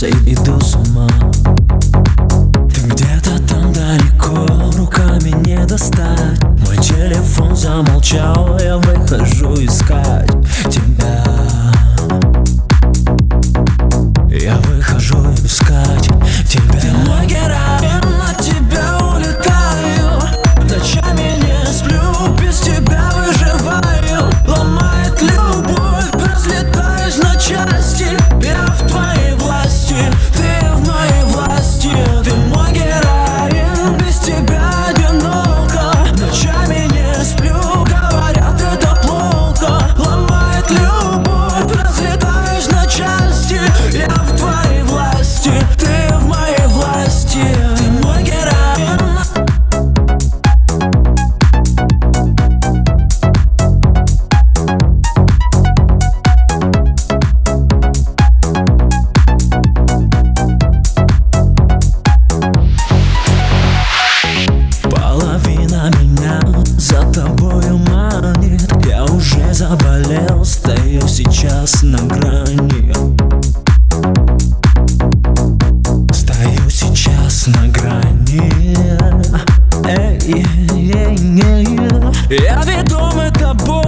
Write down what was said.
сердце и иду с ума. Ты где-то там далеко, руками не достать. Мой телефон замолчал, я выхожу искать. Yeah, yeah, yeah. Ja vedo me тобой